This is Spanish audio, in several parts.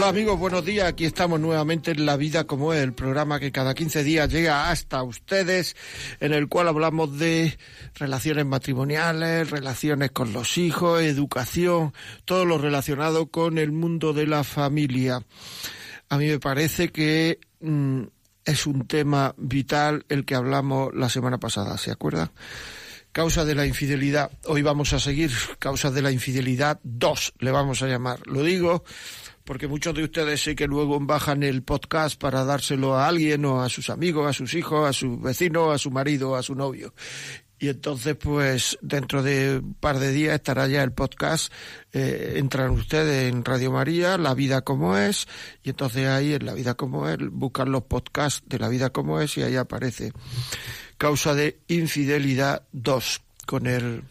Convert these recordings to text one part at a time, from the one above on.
Hola amigos, buenos días. Aquí estamos nuevamente en La Vida como es, el programa que cada 15 días llega hasta ustedes, en el cual hablamos de relaciones matrimoniales, relaciones con los hijos, educación, todo lo relacionado con el mundo de la familia. A mí me parece que mm, es un tema vital el que hablamos la semana pasada, ¿se acuerdan? Causa de la infidelidad. Hoy vamos a seguir causas de la infidelidad 2, le vamos a llamar. Lo digo porque muchos de ustedes sé que luego bajan el podcast para dárselo a alguien o a sus amigos, a sus hijos, a su vecino, a su marido, a su novio. Y entonces, pues, dentro de un par de días estará ya el podcast. Eh, entran ustedes en Radio María, La Vida Como Es, y entonces ahí en La Vida Como Es buscan los podcasts de La Vida Como Es y ahí aparece Causa de Infidelidad 2 con el,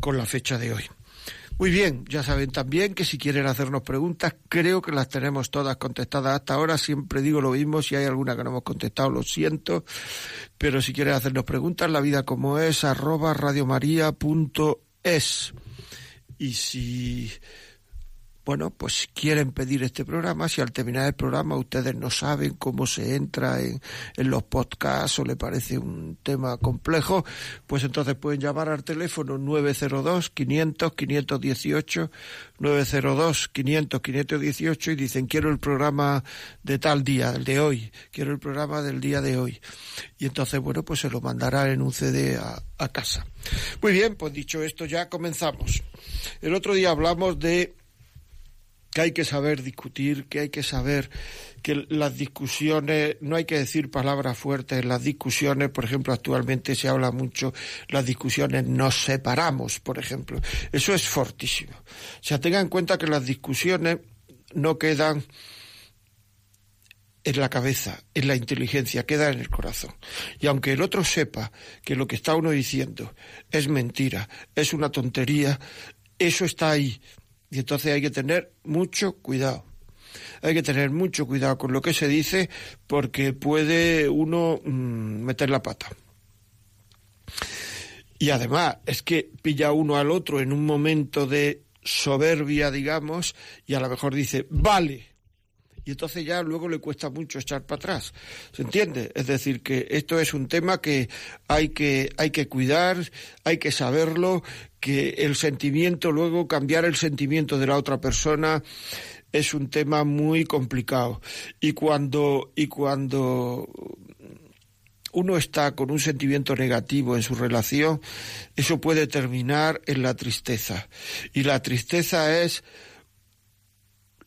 con la fecha de hoy. Muy bien, ya saben también que si quieren hacernos preguntas, creo que las tenemos todas contestadas hasta ahora. Siempre digo lo mismo, si hay alguna que no hemos contestado, lo siento. Pero si quieren hacernos preguntas, la vida como es, arroba radiomaria.es. Y si bueno, pues quieren pedir este programa, si al terminar el programa ustedes no saben cómo se entra en, los podcasts o le parece un tema complejo, pues entonces pueden llamar al teléfono 902 500 518 902 500 518 y dicen quiero el programa de tal día, el de hoy, quiero el programa del día de hoy. Y entonces, bueno, pues se lo mandará en un CD a, a casa. Muy bien, pues dicho esto ya comenzamos. El otro día hablamos de que hay que saber discutir, que hay que saber que las discusiones, no hay que decir palabras fuertes, las discusiones, por ejemplo, actualmente se habla mucho, las discusiones nos separamos, por ejemplo. Eso es fortísimo. O sea, tengan en cuenta que las discusiones no quedan en la cabeza, en la inteligencia, queda en el corazón. Y aunque el otro sepa que lo que está uno diciendo es mentira, es una tontería, eso está ahí, y entonces hay que tener mucho cuidado. Hay que tener mucho cuidado con lo que se dice porque puede uno mm, meter la pata. Y además es que pilla uno al otro en un momento de soberbia, digamos, y a lo mejor dice, vale, y entonces ya luego le cuesta mucho echar para atrás. ¿Se entiende? Es decir, que esto es un tema que hay que, hay que cuidar, hay que saberlo, que el sentimiento, luego cambiar el sentimiento de la otra persona es un tema muy complicado. Y cuando, y cuando uno está con un sentimiento negativo en su relación, eso puede terminar en la tristeza. Y la tristeza es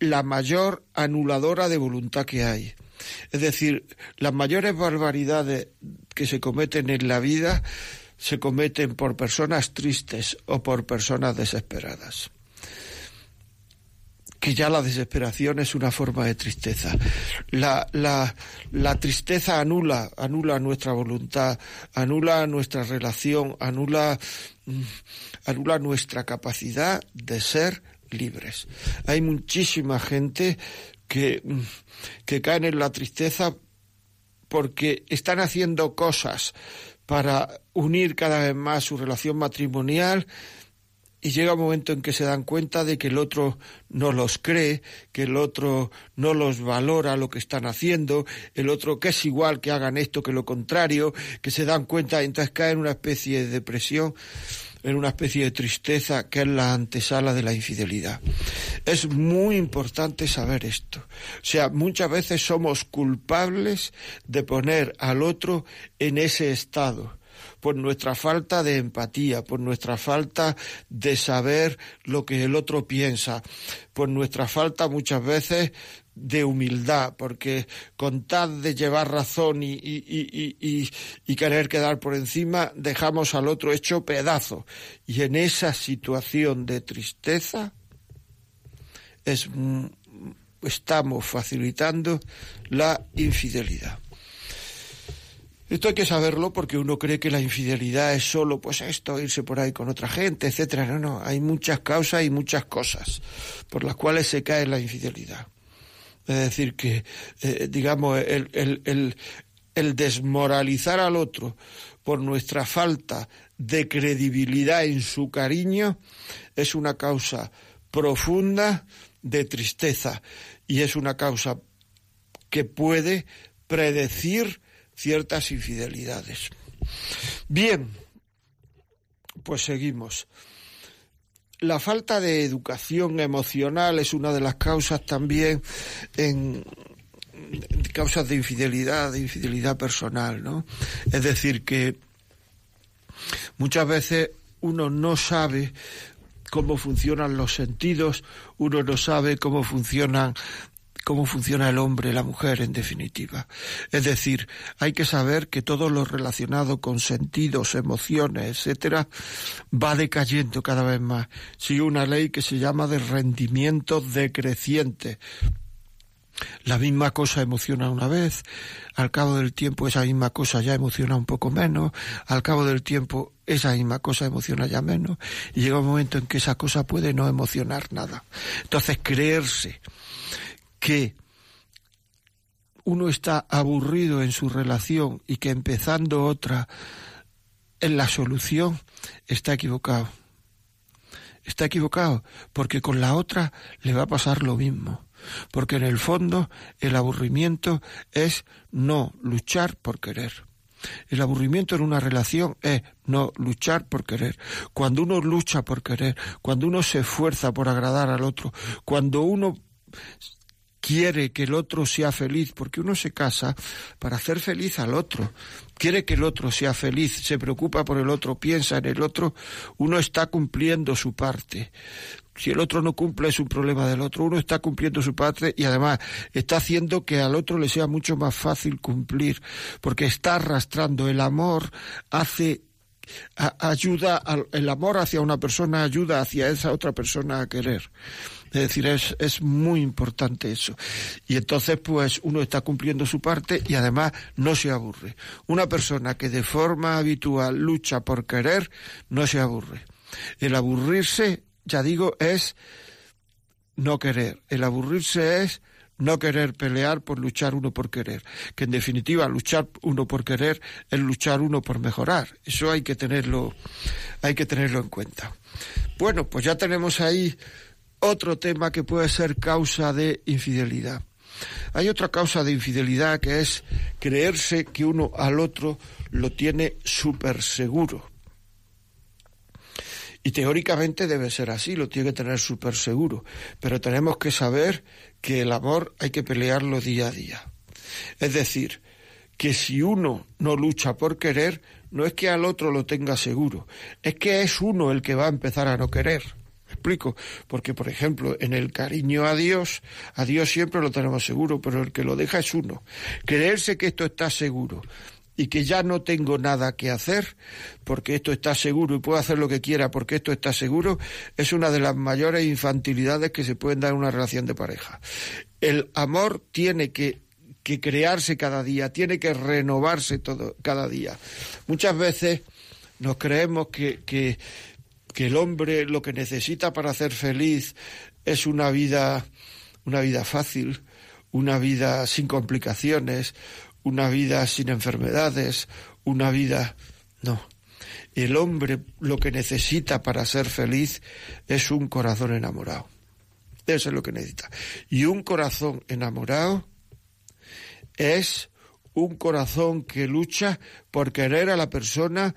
la mayor anuladora de voluntad que hay. Es decir, las mayores barbaridades que se cometen en la vida se cometen por personas tristes o por personas desesperadas. Que ya la desesperación es una forma de tristeza. La, la, la tristeza anula, anula nuestra voluntad, anula nuestra relación, anula, anula nuestra capacidad de ser libres. Hay muchísima gente que, que caen en la tristeza porque están haciendo cosas para unir cada vez más su relación matrimonial y llega un momento en que se dan cuenta de que el otro no los cree, que el otro no los valora lo que están haciendo, el otro que es igual que hagan esto que lo contrario, que se dan cuenta, entonces caen en una especie de depresión en una especie de tristeza que es la antesala de la infidelidad. Es muy importante saber esto. O sea, muchas veces somos culpables de poner al otro en ese estado por nuestra falta de empatía, por nuestra falta de saber lo que el otro piensa, por nuestra falta muchas veces de humildad, porque con tal de llevar razón y, y, querer quedar por encima, dejamos al otro hecho pedazo. Y en esa situación de tristeza es, mm, estamos facilitando la infidelidad. Esto hay que saberlo porque uno cree que la infidelidad es solo pues esto, irse por ahí con otra gente, etcétera. No, no, hay muchas causas y muchas cosas por las cuales se cae la infidelidad. Es decir, que, eh, digamos, el, el, el, el desmoralizar al otro por nuestra falta de credibilidad en su cariño es una causa profunda de tristeza y es una causa que puede predecir ciertas infidelidades. Bien, pues seguimos. La falta de educación emocional es una de las causas también en causas de infidelidad, de infidelidad personal, ¿no? Es decir, que muchas veces uno no sabe cómo funcionan los sentidos, uno no sabe cómo funcionan cómo funciona el hombre, la mujer, en definitiva. Es decir, hay que saber que todo lo relacionado con sentidos, emociones, etcétera, va decayendo cada vez más. Sigue una ley que se llama de rendimiento decreciente. La misma cosa emociona una vez, al cabo del tiempo esa misma cosa ya emociona un poco menos, al cabo del tiempo esa misma cosa emociona ya menos, y llega un momento en que esa cosa puede no emocionar nada. Entonces, creerse que uno está aburrido en su relación y que empezando otra en la solución, está equivocado. Está equivocado porque con la otra le va a pasar lo mismo. Porque en el fondo el aburrimiento es no luchar por querer. El aburrimiento en una relación es no luchar por querer. Cuando uno lucha por querer, cuando uno se esfuerza por agradar al otro, cuando uno quiere que el otro sea feliz, porque uno se casa para hacer feliz al otro, quiere que el otro sea feliz, se preocupa por el otro, piensa en el otro, uno está cumpliendo su parte. Si el otro no cumple es un problema del otro, uno está cumpliendo su parte y además está haciendo que al otro le sea mucho más fácil cumplir, porque está arrastrando el amor, hace ayuda, el amor hacia una persona ayuda hacia esa otra persona a querer. Es decir, es, es muy importante eso. Y entonces, pues, uno está cumpliendo su parte y además no se aburre. Una persona que de forma habitual lucha por querer, no se aburre. El aburrirse, ya digo, es no querer. El aburrirse es no querer pelear por luchar uno por querer, que en definitiva luchar uno por querer es luchar uno por mejorar. Eso hay que tenerlo, hay que tenerlo en cuenta. Bueno, pues ya tenemos ahí otro tema que puede ser causa de infidelidad. Hay otra causa de infidelidad que es creerse que uno al otro lo tiene súper seguro. Y teóricamente debe ser así, lo tiene que tener súper seguro. Pero tenemos que saber que el amor hay que pelearlo día a día. Es decir, que si uno no lucha por querer, no es que al otro lo tenga seguro, es que es uno el que va a empezar a no querer explico? Porque, por ejemplo, en el cariño a Dios, a Dios siempre lo tenemos seguro, pero el que lo deja es uno. Creerse que esto está seguro y que ya no tengo nada que hacer porque esto está seguro y puedo hacer lo que quiera porque esto está seguro, es una de las mayores infantilidades que se pueden dar en una relación de pareja. El amor tiene que crearse cada día, tiene que renovarse todo cada día. Muchas veces nos creemos que, que, que el hombre lo que necesita para ser feliz es una vida, una vida fácil, una vida sin complicaciones, una vida sin enfermedades, una vida... No. El hombre lo que necesita para ser feliz es un corazón enamorado. Eso es lo que necesita. Y un corazón enamorado es un corazón que lucha por querer a la persona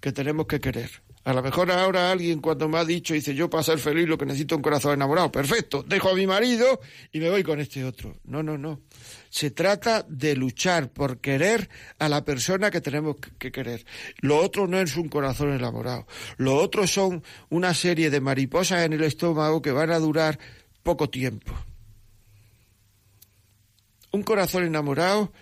que tenemos que querer. A lo mejor ahora alguien cuando me ha dicho, dice, yo para ser feliz lo que necesito es un corazón enamorado. Perfecto, dejo a mi marido y me voy con este otro. No, no, no. Se trata de luchar por querer a la persona que tenemos que querer. Lo otro no es un corazón enamorado. Lo otro son una serie de mariposas en el estómago que van a durar poco tiempo. Un corazón enamorado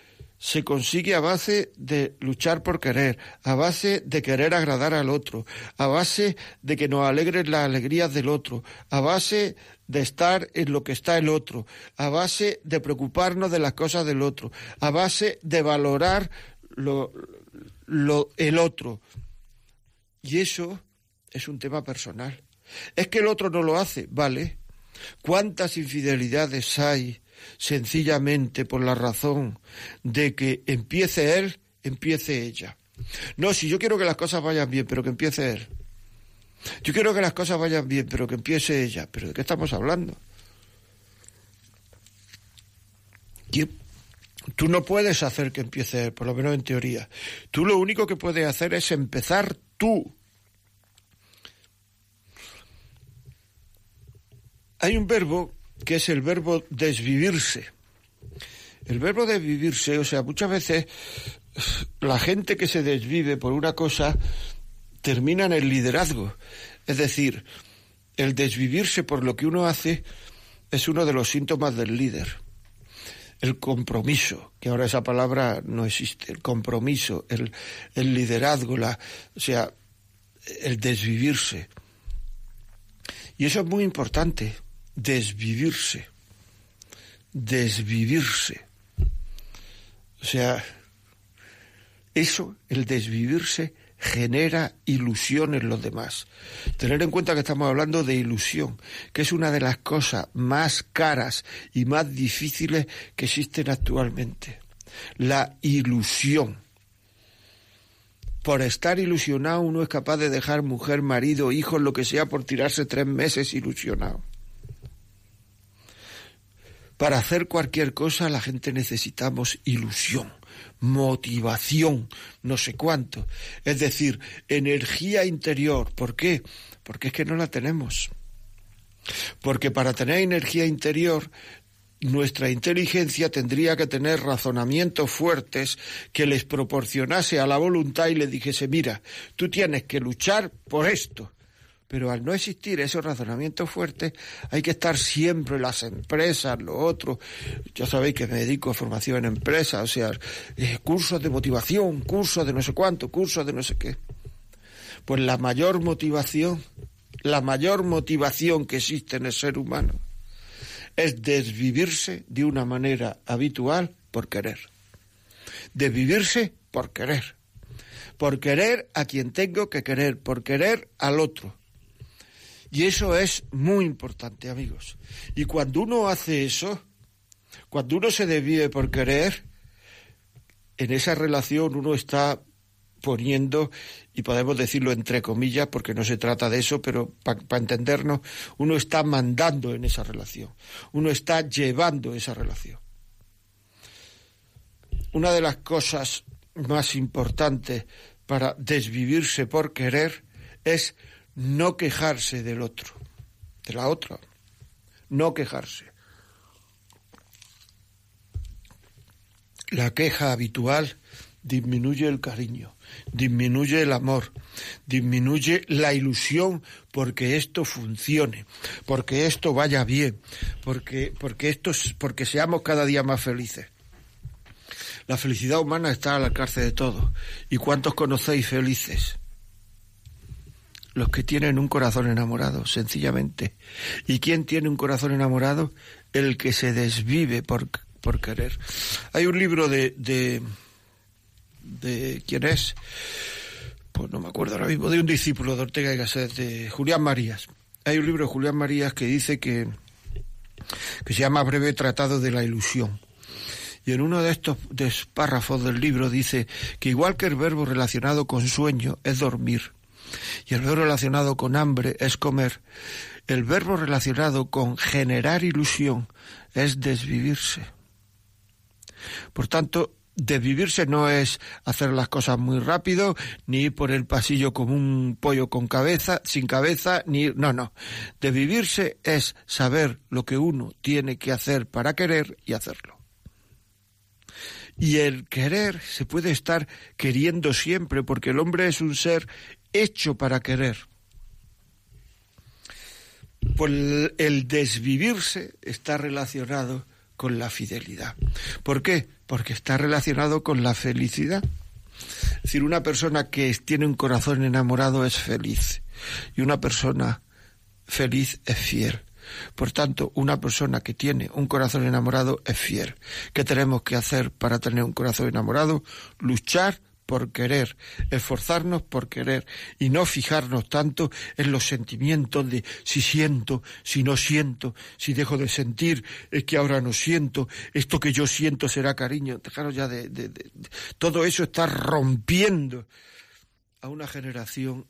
se consigue a base de luchar por querer, a base de querer agradar al otro, a base de que nos alegren las alegrías del otro, a base de estar en lo que está el otro, a base de preocuparnos de las cosas del otro, a base de valorar lo, lo, el otro. Y eso es un tema personal. Es que el otro no lo hace, vale. ¿Cuántas infidelidades hay sencillamente por la razón de que empiece él, empiece ella? No, si yo quiero que las cosas vayan bien, pero que empiece él. Yo quiero que las cosas vayan bien, pero que empiece ella. ¿Pero de qué estamos hablando? Tú no puedes hacer que empiece él, por lo menos en teoría. Tú lo único que puedes hacer es empezar tú. Hay un verbo que es el verbo desvivirse. El verbo desvivirse, o sea, muchas veces la gente que se desvive por una cosa termina en el liderazgo. Es decir, el desvivirse por lo que uno hace es uno de los síntomas del líder. El compromiso, que ahora esa palabra no existe, el compromiso, el, liderazgo, la, o sea, el desvivirse. Y eso es muy importante, desvivirse, desvivirse. O sea, eso, el desvivirse, genera ilusión en los demás. Tener en cuenta que estamos hablando de ilusión, que es una de las cosas más caras y más difíciles que existen actualmente. La ilusión. Por estar ilusionado uno es capaz de dejar mujer, marido, hijos, lo que sea, por tirarse tres meses ilusionado. Para hacer cualquier cosa la gente necesitamos ilusión motivación, no sé cuánto. Es decir, energía interior. ¿Por qué? Porque es que no la tenemos. Porque para tener energía interior, nuestra inteligencia tendría que tener razonamientos fuertes que les proporcionase a la voluntad y le dijese, mira, tú tienes que luchar por esto, pero al no existir esos razonamientos fuertes, hay que estar siempre las empresas, lo otro. Ya sabéis que me dedico a formación en empresas, o sea, eh, cursos de motivación, cursos de no sé cuánto, cursos de no sé qué. Pues la mayor motivación, la mayor motivación que existe en el ser humano es desvivirse de una manera habitual por querer. Desvivirse por querer. Por querer a quien tengo que querer, por querer al otro y eso es muy importante, amigos. Y cuando uno hace eso, cuando uno se desvive por querer, en esa relación uno está poniendo, y podemos decirlo entre comillas, porque no se trata de eso, pero para entendernos, uno está mandando en esa relación, uno está llevando esa relación. Una de las cosas más importantes para desvivirse por querer es no quejarse del otro, de la otra, no quejarse. La queja habitual disminuye el cariño, disminuye el amor, disminuye la ilusión porque esto funcione, porque esto vaya bien, porque, porque, esto, porque seamos cada día más felices. La felicidad humana está al alcance de todos. ¿Y cuántos conocéis felices? Los que tienen un corazón enamorado, sencillamente. ¿Y quién tiene un corazón enamorado? El que se desvive por, por querer. Hay un libro de, de, quién es, pues no me acuerdo ahora mismo, de un discípulo de Ortega y Gasset, de Julián Marías. Hay un libro de Julián Marías que dice que, que se llama Breve Tratado de la Ilusión. Y en uno de estos párrafos del libro dice que igual que el verbo relacionado con sueño es dormir, y el verbo relacionado con hambre es comer. El verbo relacionado con generar ilusión es desvivirse. Por tanto, desvivirse no es hacer las cosas muy rápido, ni ir por el pasillo como un pollo con cabeza, sin cabeza, ni no, no. Desvivirse es saber lo que uno tiene que hacer para querer y hacerlo. Y el querer se puede estar queriendo siempre, porque el hombre es un ser hecho para querer. Pues el desvivirse está relacionado con la fidelidad. ¿Por qué? Porque está relacionado con la felicidad. Es decir, una persona que tiene un corazón enamorado es feliz y una persona feliz es fiel. Por tanto, una persona que tiene un corazón enamorado es fiel. ¿Qué tenemos que hacer para tener un corazón enamorado? Luchar por querer, esforzarnos por querer y no fijarnos tanto en los sentimientos de si siento, si no siento, si dejo de sentir, es que ahora no siento, esto que yo siento será cariño. Dejaros ya de, de todo eso está rompiendo a una generación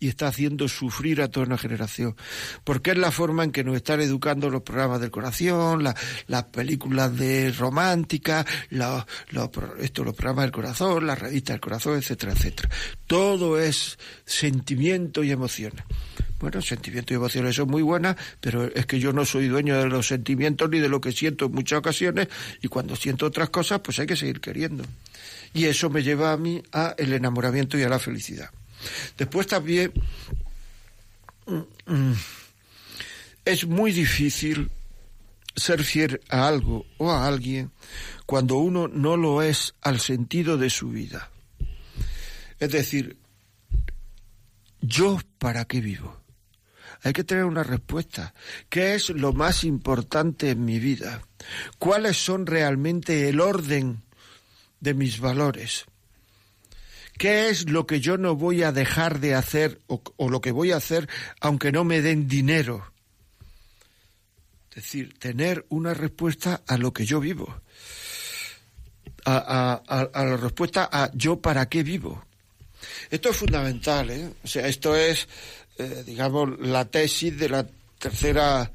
y está haciendo sufrir a toda una generación, porque es la forma en que nos están educando los programas del corazón, las películas de romántica, los, los, esto, los programas del corazón, las revistas del corazón, etcétera, etcétera. Todo es sentimiento y emociones. Bueno, sentimientos y emociones son muy buenas, pero es que yo no soy dueño de los sentimientos ni de lo que siento en muchas ocasiones, y cuando siento otras cosas, pues hay que seguir queriendo. Y eso me lleva a mí a el enamoramiento y a la felicidad. Después también es muy difícil ser fiel a algo o a alguien cuando uno no lo es al sentido de su vida. Es decir, ¿yo para qué vivo? Hay que tener una respuesta. ¿Qué es lo más importante en mi vida? ¿Cuáles son realmente el orden de mis valores? ¿Qué es lo que yo no voy a dejar de hacer o, lo que voy a hacer aunque no me den dinero? Es decir, tener una respuesta a lo que yo vivo. A, la respuesta a yo para qué vivo. Esto es fundamental, ¿eh? O sea, esto es, eh, digamos, la tesis de la tercera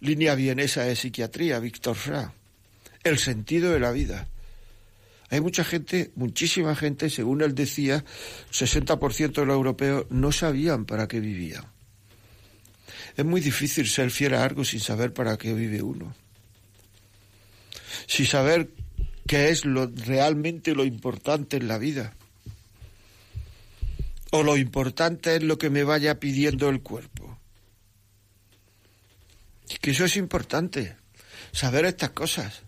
línea vienesa de psiquiatría, Víctor Fra. El sentido de la vida. Hay mucha gente, muchísima gente, según él decía, 60% de los europeos no sabían para qué vivían. Es muy difícil ser fiel a algo sin saber para qué vive uno. Sin saber qué es lo realmente lo importante en la vida. O lo importante es lo que me vaya pidiendo el cuerpo. Y que eso es importante, saber estas cosas.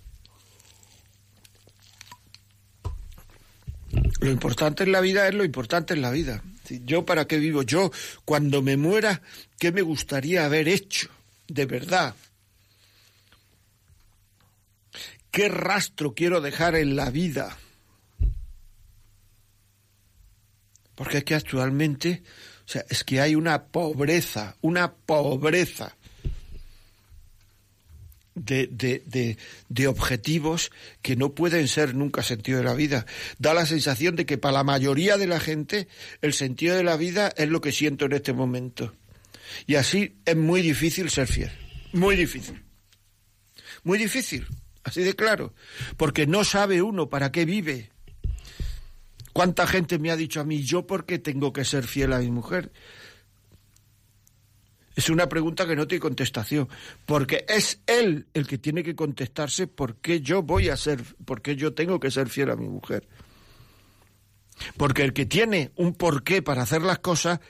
Lo importante en la vida es lo importante en la vida. Yo para qué vivo, yo cuando me muera, ¿qué me gustaría haber hecho? De verdad. ¿Qué rastro quiero dejar en la vida? Porque es que actualmente, o sea, es que hay una pobreza, una pobreza de, de, de, objetivos que no pueden ser nunca sentido de la vida. Da la sensación de que para la mayoría de la gente el sentido de la vida es lo que siento en este momento. Y así es muy difícil ser fiel. Muy difícil. Muy difícil. Así de claro. Porque no sabe uno para qué vive. ¿Cuánta gente me ha dicho a mí, yo por qué tengo que ser fiel a mi mujer? Es una pregunta que no tiene contestación, porque es él el que tiene que contestarse por qué yo voy a ser, por qué yo tengo que ser fiel a mi mujer. Porque el que tiene un porqué para hacer las cosas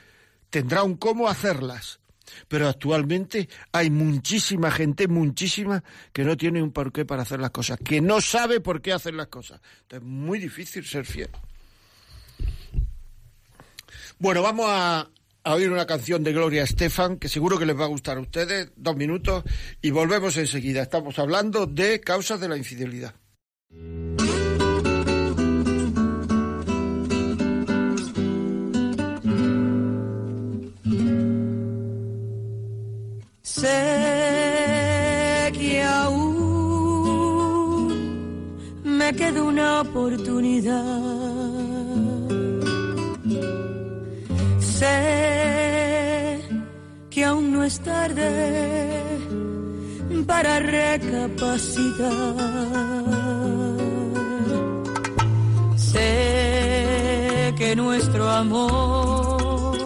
tendrá un cómo hacerlas. Pero actualmente hay muchísima gente, muchísima, que no tiene un porqué para hacer las cosas, que no sabe por qué hacer las cosas. es muy difícil ser fiel. Bueno, vamos a, a oír una canción de Gloria Estefan que seguro que les va a gustar a ustedes. Dos minutos y volvemos enseguida. Estamos hablando de causas de la infidelidad. Sé que aún me queda una oportunidad es tarde para recapacitar. Sé que nuestro amor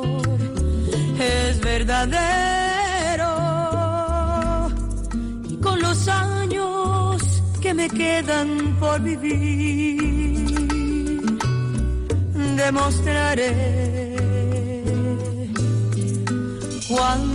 es verdadero y con los años que me quedan por vivir demostraré cuánto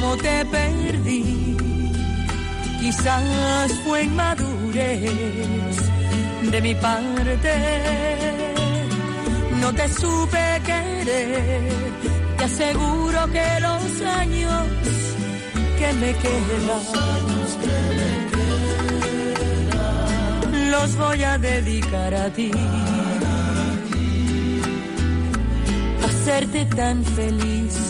Cómo te perdí. Quizás fue inmadurez de mi parte, no te supe querer te aseguro que los años que me quedan los voy a dedicar a ti. Hacerte tan feliz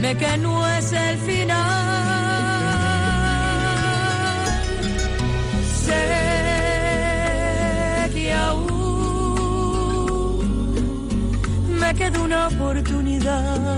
me que no es el final. Sé que aún me queda una oportunidad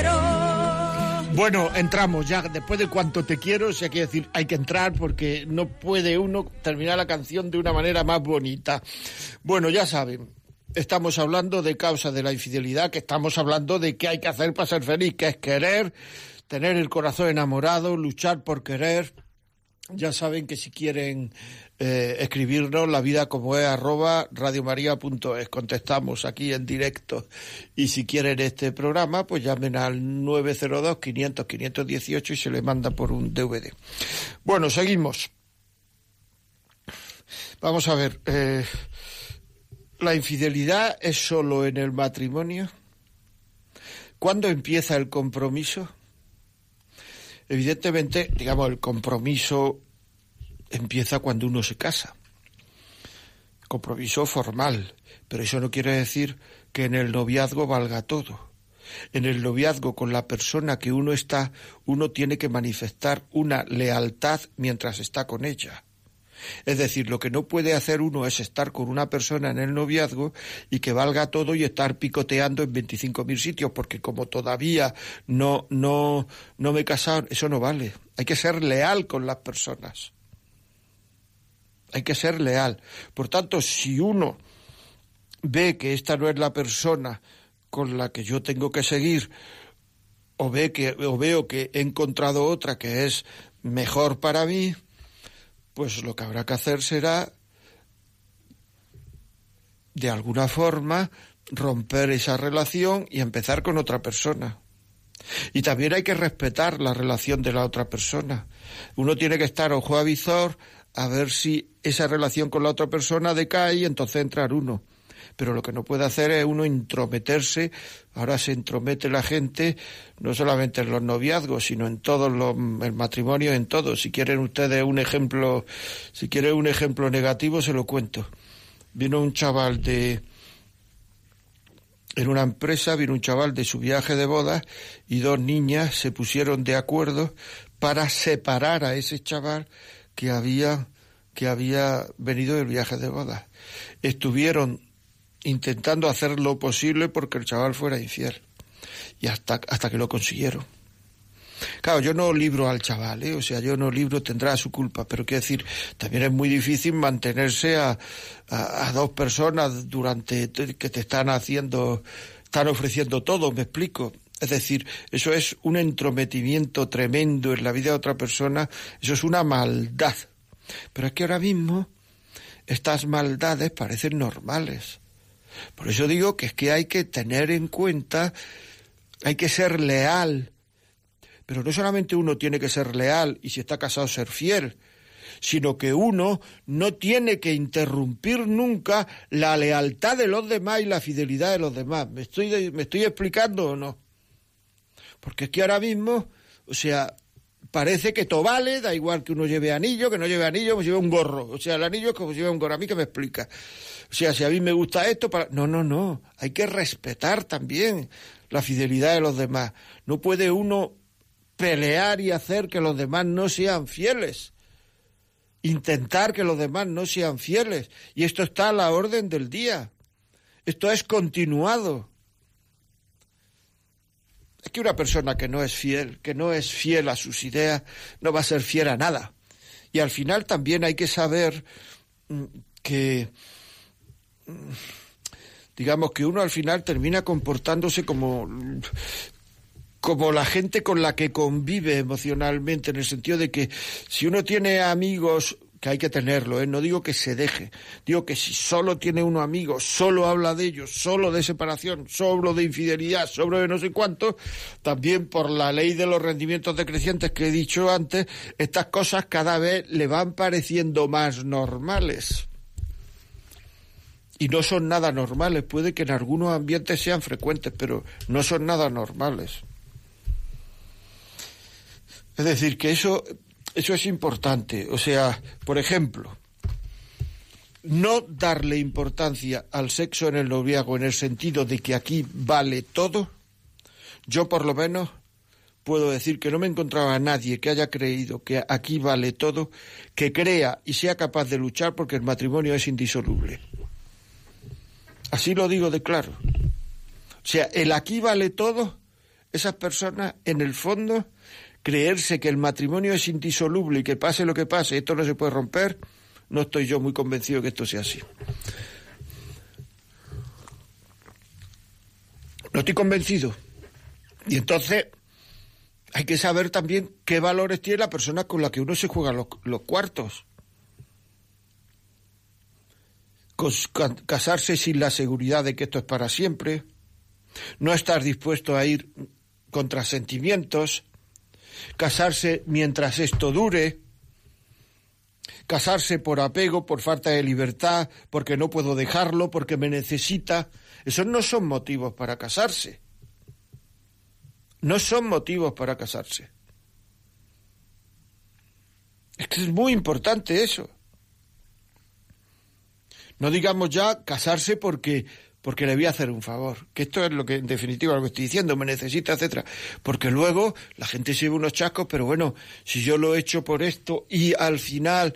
bueno, entramos ya. Después de cuánto te quiero, se quiere decir, hay que entrar porque no puede uno terminar la canción de una manera más bonita. Bueno, ya saben, estamos hablando de causa de la infidelidad, que estamos hablando de qué hay que hacer para ser feliz, que es querer, tener el corazón enamorado, luchar por querer. Ya saben que si quieren eh, escribirnos la vida como es arroba radiomaria.es. Contestamos aquí en directo. Y si quieren este programa, pues llamen al 902-500-518 y se le manda por un DVD. Bueno, seguimos. Vamos a ver. Eh, ¿La infidelidad es solo en el matrimonio? ¿Cuándo empieza el compromiso? Evidentemente, digamos, el compromiso empieza cuando uno se casa. Compromiso formal, pero eso no quiere decir que en el noviazgo valga todo. En el noviazgo con la persona que uno está, uno tiene que manifestar una lealtad mientras está con ella. Es decir, lo que no puede hacer uno es estar con una persona en el noviazgo y que valga todo y estar picoteando en 25.000 sitios, porque como todavía no, no, no me he casado, eso no vale. Hay que ser leal con las personas hay que ser leal. Por tanto, si uno ve que esta no es la persona con la que yo tengo que seguir, o, ve que, o veo que he encontrado otra que es mejor para mí, pues lo que habrá que hacer será, de alguna forma, romper esa relación y empezar con otra persona. Y también hay que respetar la relación de la otra persona. Uno tiene que estar ojo a visor a ver si esa relación con la otra persona decae y entonces entrar uno. Pero lo que no puede hacer es uno intrometerse, ahora se entromete la gente, no solamente en los noviazgos, sino en todos los, el matrimonio, en todo. Si quieren ustedes un ejemplo, si quieren un ejemplo negativo, se lo cuento. Vino un chaval de, en una empresa vino un chaval de su viaje de boda y dos niñas se pusieron de acuerdo para separar a ese chaval que había, que había venido del viaje de boda. Estuvieron intentando hacer lo posible porque el chaval fuera infiel. Y hasta, hasta que lo consiguieron. Claro, yo no libro al chaval, ¿eh? o sea, yo no libro, tendrá su culpa, pero quiero decir, también es muy difícil mantenerse a, a, dos personas durante que te están haciendo, están ofreciendo todo, me explico. Es decir, eso es un entrometimiento tremendo en la vida de otra persona, eso es una maldad. Pero es que ahora mismo estas maldades parecen normales. Por eso digo que es que hay que tener en cuenta, hay que ser leal. Pero no solamente uno tiene que ser leal y si está casado ser fiel, sino que uno no tiene que interrumpir nunca la lealtad de los demás y la fidelidad de los demás. ¿Me estoy, me estoy explicando o no? Porque es que ahora mismo, o sea, parece que todo vale, da igual que uno lleve anillo, que no lleve anillo, pues lleve un gorro. O sea, el anillo es como si lleve un gorro. A mí que me explica. O sea, si a mí me gusta esto, para... no, no, no. Hay que respetar también la fidelidad de los demás. No puede uno pelear y hacer que los demás no sean fieles. Intentar que los demás no sean fieles. Y esto está a la orden del día. Esto es continuado. Es que una persona que no es fiel, que no es fiel a sus ideas, no va a ser fiel a nada. Y al final también hay que saber mm, que mm, digamos que uno al final termina comportándose como como la gente con la que convive emocionalmente, en el sentido de que si uno tiene amigos que hay que tenerlo, ¿eh? no digo que se deje, digo que si solo tiene uno amigo, solo habla de ellos, solo de separación, solo de infidelidad, solo de no sé cuánto, también por la ley de los rendimientos decrecientes que he dicho antes, estas cosas cada vez le van pareciendo más normales. Y no son nada normales, puede que en algunos ambientes sean frecuentes, pero no son nada normales. Es decir, que eso eso es importante. O sea, por ejemplo, no darle importancia al sexo en el noviazgo en el sentido de que aquí vale todo, yo por lo menos puedo decir que no me encontraba a nadie que haya creído que aquí vale todo, que crea y sea capaz de luchar porque el matrimonio es indisoluble. Así lo digo de claro. O sea, el aquí vale todo, esas personas en el fondo creerse que el matrimonio es indisoluble y que pase lo que pase, esto no se puede romper, no estoy yo muy convencido que esto sea así. No estoy convencido. Y entonces hay que saber también qué valores tiene la persona con la que uno se juega los, los cuartos. Casarse sin la seguridad de que esto es para siempre, no estar dispuesto a ir contra sentimientos, casarse mientras esto dure, casarse por apego, por falta de libertad, porque no puedo dejarlo, porque me necesita. Esos no son motivos para casarse. No son motivos para casarse. Es que es muy importante eso. No digamos ya casarse porque porque le voy a hacer un favor. Que esto es lo que, en definitiva, lo que estoy diciendo, me necesita, etcétera. Porque luego la gente se lleva unos chascos, pero bueno, si yo lo he hecho por esto y al final.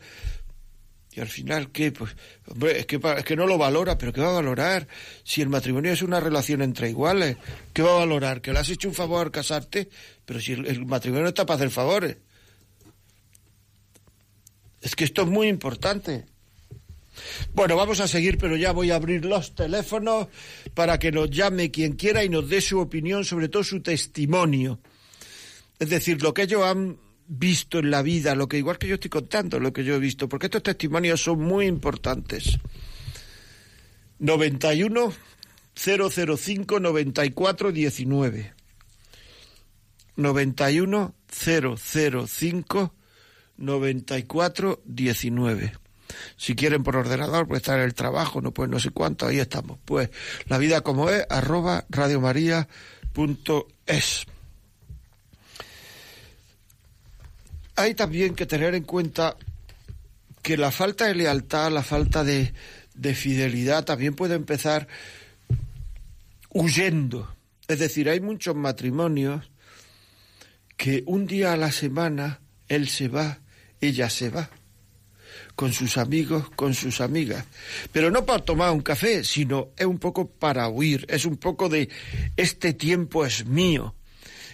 ¿Y al final qué? Pues, hombre, es que, es que no lo valora, pero ¿qué va a valorar? Si el matrimonio es una relación entre iguales, ¿qué va a valorar? ¿Que le has hecho un favor al casarte? Pero si el, el matrimonio está para hacer favores. Es que esto es muy importante. Bueno, vamos a seguir, pero ya voy a abrir los teléfonos para que nos llame quien quiera y nos dé su opinión, sobre todo su testimonio. Es decir, lo que ellos han visto en la vida, lo que igual que yo estoy contando, lo que yo he visto, porque estos testimonios son muy importantes. 91 005 94 19 91 005 94 19 si quieren por ordenador, pues estar en el trabajo, no pues no sé cuánto, ahí estamos. Pues la vida como es, arroba radiomaria.es. Hay también que tener en cuenta que la falta de lealtad, la falta de, de fidelidad también puede empezar huyendo. Es decir, hay muchos matrimonios que un día a la semana él se va, ella se va con sus amigos, con sus amigas. Pero no para tomar un café, sino es un poco para huir, es un poco de este tiempo es mío.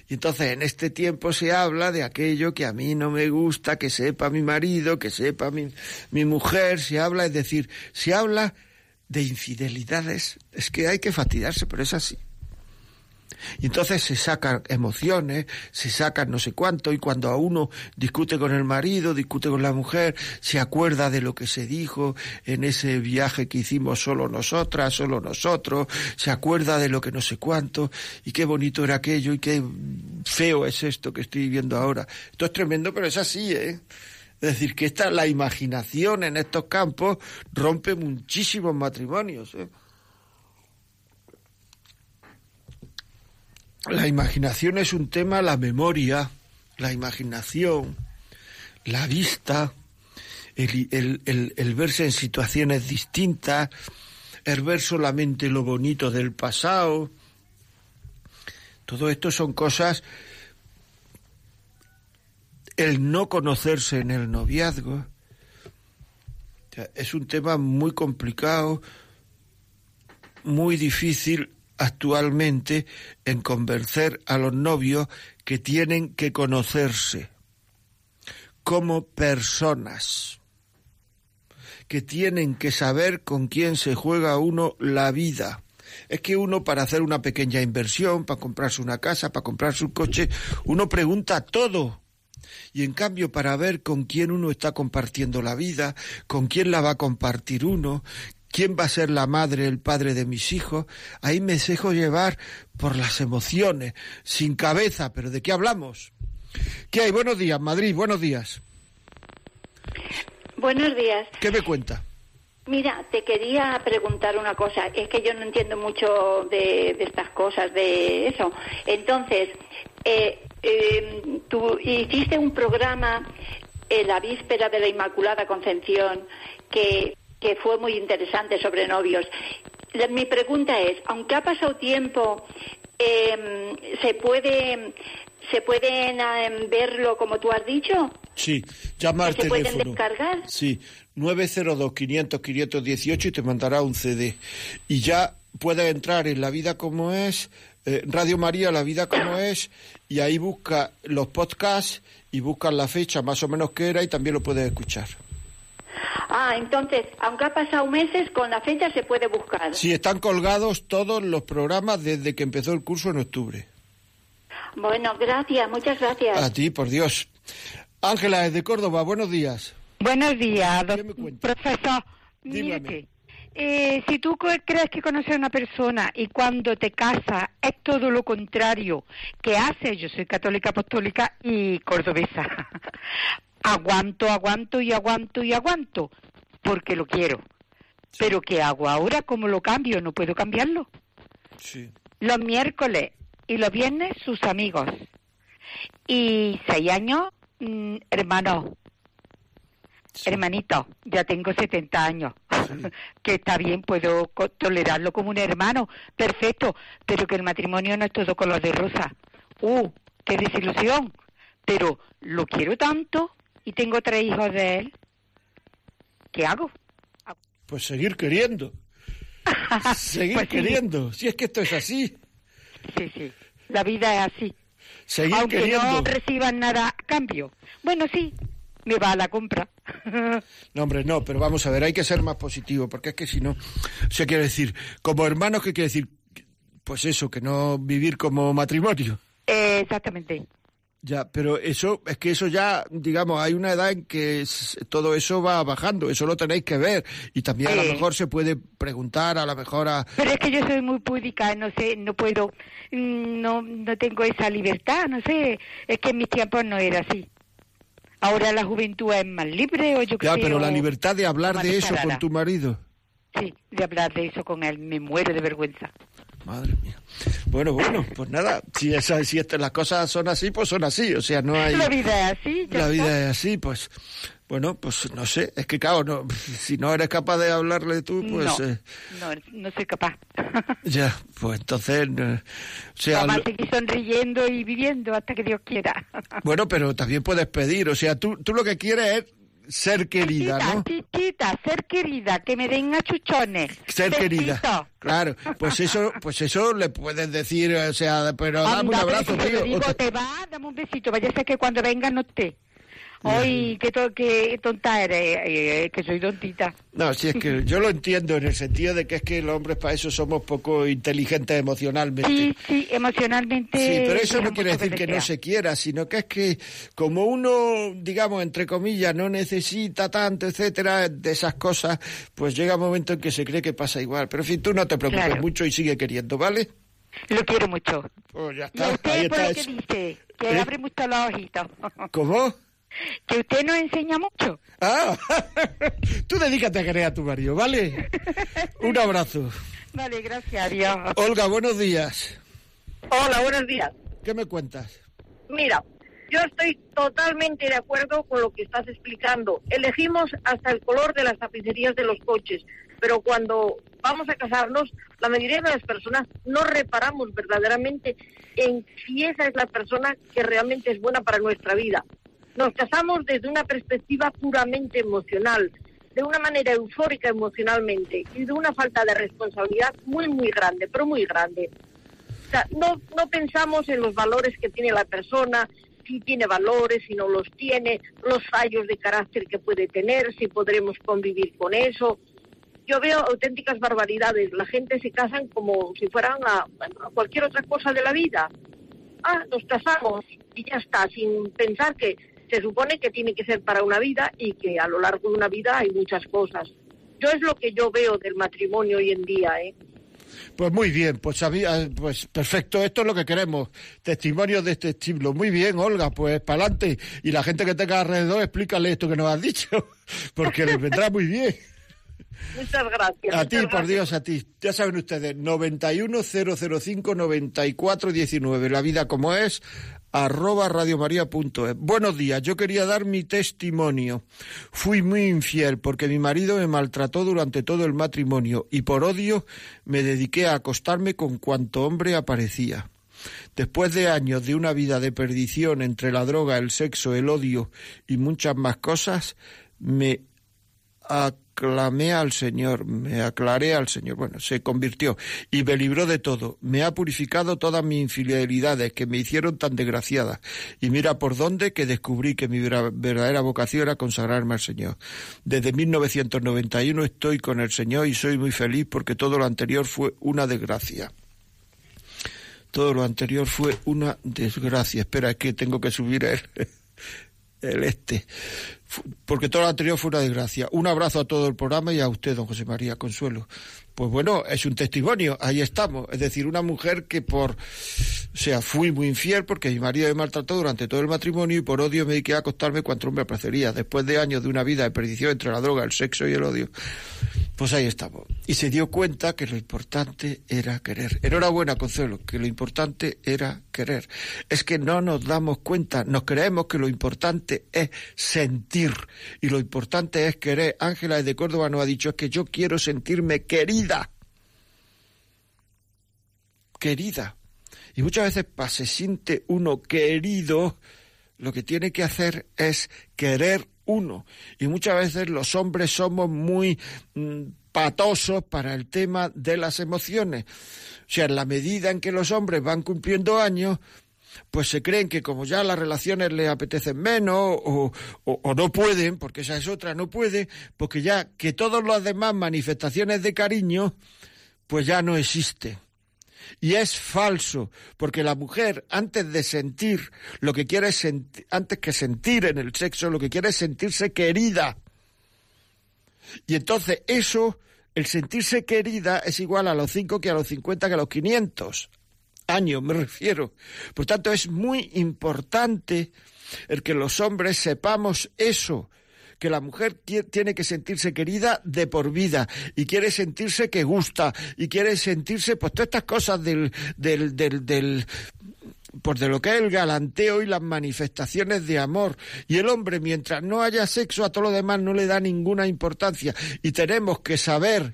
Y entonces en este tiempo se habla de aquello que a mí no me gusta, que sepa mi marido, que sepa mi, mi mujer, se habla, es decir, se habla de infidelidades. Es que hay que fatigarse, pero es así. Y entonces se sacan emociones, se sacan no sé cuánto, y cuando a uno discute con el marido, discute con la mujer, se acuerda de lo que se dijo en ese viaje que hicimos solo nosotras, solo nosotros, se acuerda de lo que no sé cuánto, y qué bonito era aquello, y qué feo es esto que estoy viviendo ahora. Esto es tremendo, pero es así, ¿eh? Es decir, que esta, la imaginación en estos campos rompe muchísimos matrimonios. ¿eh? La imaginación es un tema, la memoria, la imaginación, la vista, el, verse en situaciones distintas, el ver solamente lo bonito del pasado. Todo esto son cosas, el no conocerse en el noviazgo. Es un tema muy complicado, muy difícil actualmente en convencer a los novios que tienen que conocerse como personas, que tienen que saber con quién se juega uno la vida. Es que uno para hacer una pequeña inversión, para comprarse una casa, para comprarse un coche, uno pregunta todo. Y en cambio, para ver con quién uno está compartiendo la vida, con quién la va a compartir uno, quién va a ser la madre, el padre de mis hijos, ahí me dejo llevar por las emociones, sin cabeza, pero ¿de qué hablamos? ¿Qué hay? Buenos días, Madrid, buenos días. Buenos días. ¿Qué me cuenta? Mira, te quería preguntar una cosa. Es que yo no entiendo mucho de, estas cosas, de eso. Entonces, eh, em, tú hiciste un programa en la víspera de la Inmaculada Concepción que que fue muy interesante sobre novios. mi pregunta es, aunque ha pasado tiempo, em, ¿se puede se pueden em, verlo como tú has dicho? Sí, llama al teléfono. ¿Se pueden descargar? Sí, 902-500-518 y te mandará un CD. Y ya puedes entrar en La Vida Como Es, eh, Radio María, La Vida Como Es, y ahí busca los podcasts y busca la fecha más o menos que era y también lo puedes escuchar. Ah, entonces, aunque ha pasado meses, con la fecha se puede buscar. Sí, están colgados todos los programas desde que empezó el curso en octubre. Bueno, gracias, muchas gracias. A ti, por Dios. Ángela, desde Córdoba, buenos días. Buenos días, profesor. Dígame. Eh, si tú crees que conoces a una persona y cuando te casas es todo lo contrario, ¿qué haces? Yo soy católica apostólica y cordobesa. aguanto, aguanto y aguanto y aguanto, porque lo quiero. Pero ¿qué hago ahora? ¿Cómo lo cambio? No puedo cambiarlo. Sí. Los miércoles y los viernes sus amigos. Y seis años, mm, hermano, hermanito, ya tengo 70 años. que está bien, puedo tolerarlo como un hermano, perfecto, pero que el matrimonio no es todo color de rosa. ¡Uh! ¡Qué desilusión! Pero lo quiero tanto y tengo tres hijos de él, ¿qué hago? Pues seguir queriendo. seguir pues queriendo. Si es que esto es así. Sí, sí. La vida es así. Seguir Aunque queriendo. no reciban nada a cambio. Bueno, sí, me va a la compra. no, hombre, no, pero vamos a ver, hay que ser más positivo, porque es que si no, o sea, quiere decir, como hermanos, ¿qué quiere decir? Pues eso, que no vivir como matrimonio. exactamente. Ya, pero eso, es que eso ya, digamos, hay una edad en que todo eso va bajando, eso lo tenéis que ver. Y también a lo mejor se puede preguntar, a lo mejor a... Pero es que yo soy muy púdica, no sé, no puedo, mm, no, no tengo esa libertad, no sé, es que en mis tiempos no era así. Ahora la juventud es más libre o yo Ya, pero la libertad de hablar de eso con tu marido. Sí, de hablar de eso con él, me muero de vergüenza. Madre mía. Bueno, bueno, pues nada, si, esa, si las cosas son así, pues son así, o sea, no hay... La vida es así. la vida es así, pues... Bueno, pues no sé, es que claro, no, si no eres capaz de hablarle tú, pues... No, eh, no, no, soy capaz. ya, pues entonces... o sea, seguir sonriendo y viviendo hasta que Dios quiera. bueno, pero también puedes pedir, o sea, tú, tú lo que quieres es ser querida, ¿no? Chiquita, ser querida, que me den achuchones. Ser querida. Claro, pues eso, pues eso le puedes decir, o sea, pero dame un abrazo, tío. te digo, te- te va, dame un besito, vaya a ser que cuando venga no esté. Ay, qué, to- qué tonta eres, eh, que soy tontita. No, sí, es que yo lo entiendo en el sentido de que es que los hombres para eso somos poco inteligentes emocionalmente. Sí, sí, emocionalmente. Sí, pero eso no quiere decir que no se quiera, sino que es que como uno, digamos, entre comillas, no necesita tanto, etcétera, de esas cosas, pues llega un momento en que se cree que pasa igual. Pero en fin, tú no te preocupes Claro. mucho y sigue queriendo, ¿vale? Lo quiero mucho. Pues ya Y está, ahí usted, por está. lo que dice, que ¿Eh? abre mucho los ojitos. ¿Cómo? Que usted nos enseña mucho. Ah, tú dedícate a querer a tu marido, ¿vale? Un abrazo. Vale, gracias, adiós. Olga, buenos días. Hola, buenos días. ¿Qué me cuentas? Mira, yo estoy totalmente de acuerdo con lo que estás explicando. Elegimos hasta el color de las tapicerías de los coches, pero cuando vamos a casarnos, la mayoría de las personas no reparamos verdaderamente en si esa es la persona que realmente es buena para nuestra vida. Nos casamos desde una perspectiva puramente emocional, de una manera eufórica emocionalmente y de una falta de responsabilidad muy, muy grande, pero muy grande. O sea, no, no pensamos en los valores que tiene la persona, si tiene valores, si no los tiene, los fallos de carácter que puede tener, si podremos convivir con eso. Yo veo auténticas barbaridades. La gente se casan como si fueran a, cualquier otra cosa de la vida. Ah, nos casamos y ya está, sin pensar que se supone que tiene que ser para una vida y que a lo largo de una vida hay muchas cosas. Yo es lo que yo veo del matrimonio hoy en día, ¿eh? Pues muy bien, pues, sabía, pues perfecto, esto es lo que queremos, testimonios de este estilo. Muy bien, Olga, pues para adelante. Y la gente que tenga alrededor, explícale esto que nos has dicho, porque les vendrá muy bien. Muchas gracias. A ti, por gracias. Dios, a ti. Ya saben ustedes, 910059419, la vida como es, arroba radiomaria.es. Buenos días, yo quería dar mi testimonio. Fui muy infiel porque mi marido me maltrató durante todo el matrimonio y por odio me dediqué a acostarme con cuanto hombre aparecía. Después de años de una vida de perdición entre la droga, el sexo, el odio y muchas más cosas, me aclamé al Señor, me aclaré al Señor. Bueno, se convirtió y me libró de todo. Me ha purificado todas mis infidelidades que me hicieron tan desgraciada. Y mira por dónde que descubrí que mi verdadera vocación era consagrarme al Señor. Desde 1991 estoy con el Señor y soy muy feliz porque todo lo anterior fue una desgracia. Todo lo anterior fue una desgracia. Espera, es que tengo que subir el, el este. Porque todo lo anterior fue una desgracia. Un abrazo a todo el programa y a usted, don José María Consuelo. Pues bueno, es un testimonio, ahí estamos. Es decir, una mujer que por, o sea, fui muy infiel porque mi marido me maltrató durante todo el matrimonio y por odio me dediqué a acostarme cuanto hombre placería. Después de años de una vida de perdición entre la droga, el sexo y el odio, pues ahí estamos. Y se dio cuenta que lo importante era querer. Enhorabuena, Consuelo, que lo importante era querer. Es que no nos damos cuenta, nos creemos que lo importante es sentir y lo importante es querer. Ángela de Córdoba nos ha dicho es que yo quiero sentirme querida. Querida. Y muchas veces para se siente uno querido, lo que tiene que hacer es querer uno. Y muchas veces los hombres somos muy mm, patosos para el tema de las emociones. O sea, en la medida en que los hombres van cumpliendo años, pues se creen que como ya las relaciones les apetecen menos o, o- no pueden, porque esa es otra, no puede, porque ya que todas las demás manifestaciones de cariño, pues ya no existen. Y es falso, porque la mujer, antes de sentir lo que quiere sentir, antes que sentir en el sexo, lo que quiere es sentirse querida. Y entonces eso, el sentirse querida, es igual a los 5 que a los 50 que a los 500 años, me refiero. Por tanto, es muy importante el que los hombres sepamos eso, que la mujer tie- tiene que sentirse querida de por vida y quiere sentirse que gusta y quiere sentirse, pues todas estas cosas del, del, del, del pues de lo que es el galanteo y las manifestaciones de amor. Y el hombre, mientras no haya sexo, a todo lo demás no le da ninguna importancia. Y tenemos que saber,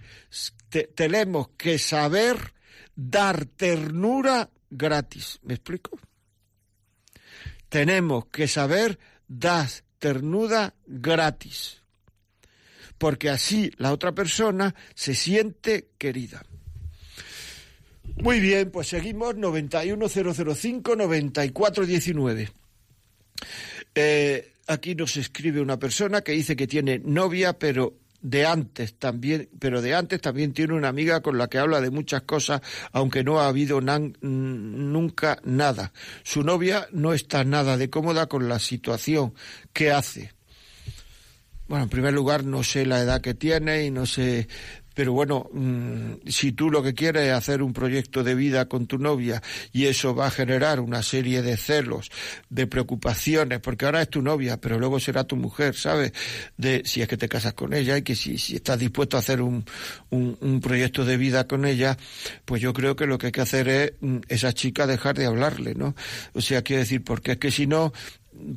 te- tenemos que saber dar ternura gratis. ¿Me explico? Tenemos que saber dar ternuda gratis. Porque así la otra persona se siente querida. Muy bien, pues seguimos 91005-9419. Eh, aquí nos escribe una persona que dice que tiene novia, pero de antes también, pero de antes también tiene una amiga con la que habla de muchas cosas, aunque no ha habido nunca nada. Su novia no está nada de cómoda con la situación. ¿Qué hace? Bueno, en primer lugar, no sé la edad que tiene y no sé pero bueno, mm, si tú lo que quieres es hacer un proyecto de vida con tu novia y eso va a generar una serie de celos, de preocupaciones, porque ahora es tu novia, pero luego será tu mujer, ¿sabes? De si es que te casas con ella y que si, si estás dispuesto a hacer un, proyecto de vida con ella, pues yo creo que lo que hay que hacer es mm, esa chica dejar de hablarle, ¿no? O sea, quiero decir, porque es que si no,